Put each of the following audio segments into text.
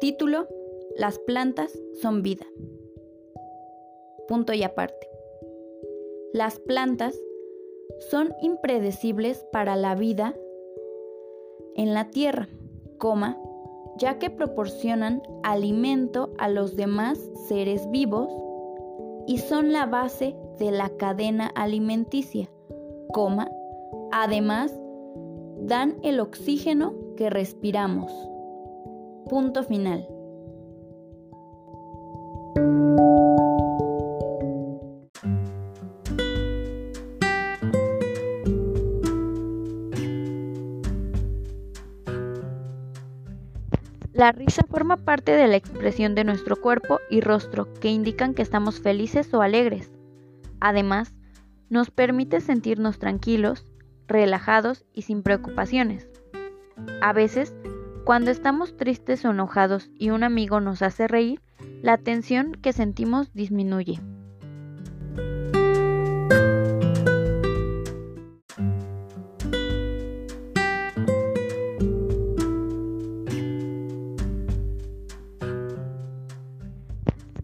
Título, Las plantas son vida. Punto y aparte. Las plantas son impredecibles para la vida en la tierra, ya que proporcionan alimento a los demás seres vivos y son la base de la cadena alimenticia, además dan el oxígeno que respiramos. Punto final. La risa forma parte de la expresión de nuestro cuerpo y rostro que indican que estamos felices o alegres. Además, nos permite sentirnos tranquilos, relajados y sin preocupaciones. A veces, cuando estamos tristes o enojados y un amigo nos hace reír, la tensión que sentimos disminuye.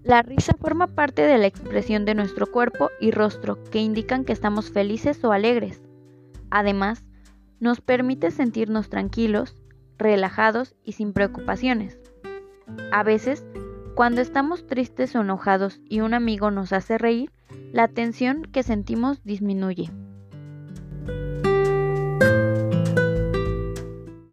La risa forma parte de la expresión de nuestro cuerpo y rostro que indican que estamos felices o alegres. Además, nos permite sentirnos tranquilos, relajados y sin preocupaciones. A veces, cuando estamos tristes o enojados y un amigo nos hace reír, la tensión que sentimos disminuye.